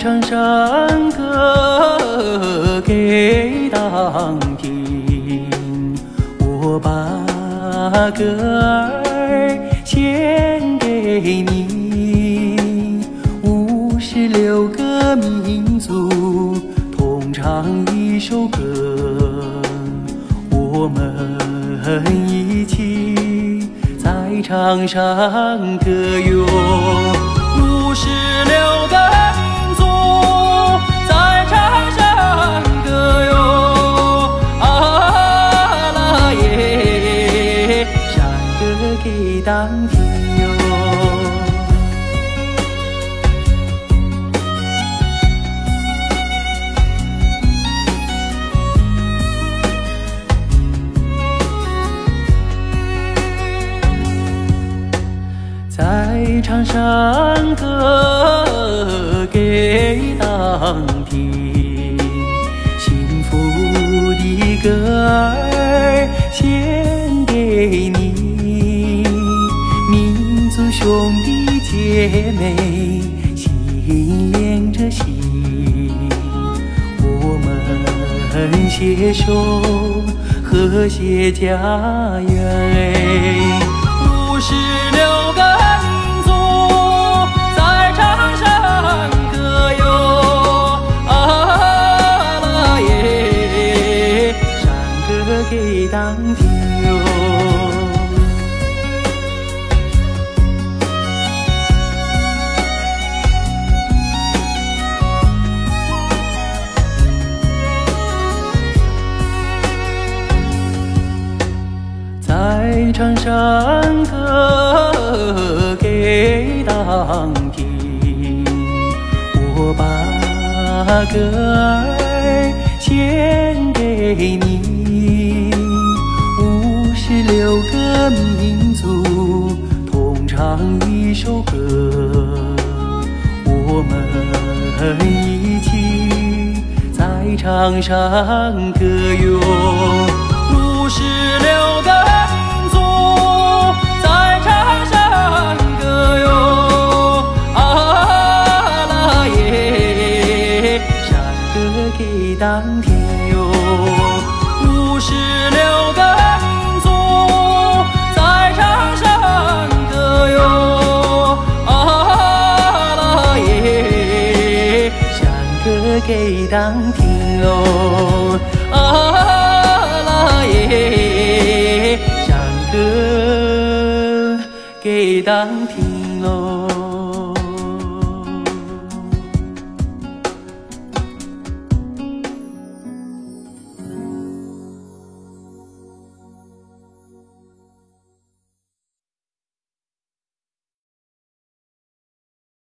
唱山歌给党听，我把歌儿献给你。五十六个民族同唱一首歌，我们一起在唱山歌哟。五十六个给当听哟。在唱山歌给当听，兄弟姐妹心连着心，我们携手和谐家园。五十六个民族在唱山歌哟，啊啦耶，山歌给党听唱山歌给党听，我把歌儿献给你。五十六个民族同唱一首歌，我们一起在唱山歌哟。给当听哟。五十六个民族在唱山歌哟，啊啦耶，山歌给当听哟，啊。啦耶，山歌给当听。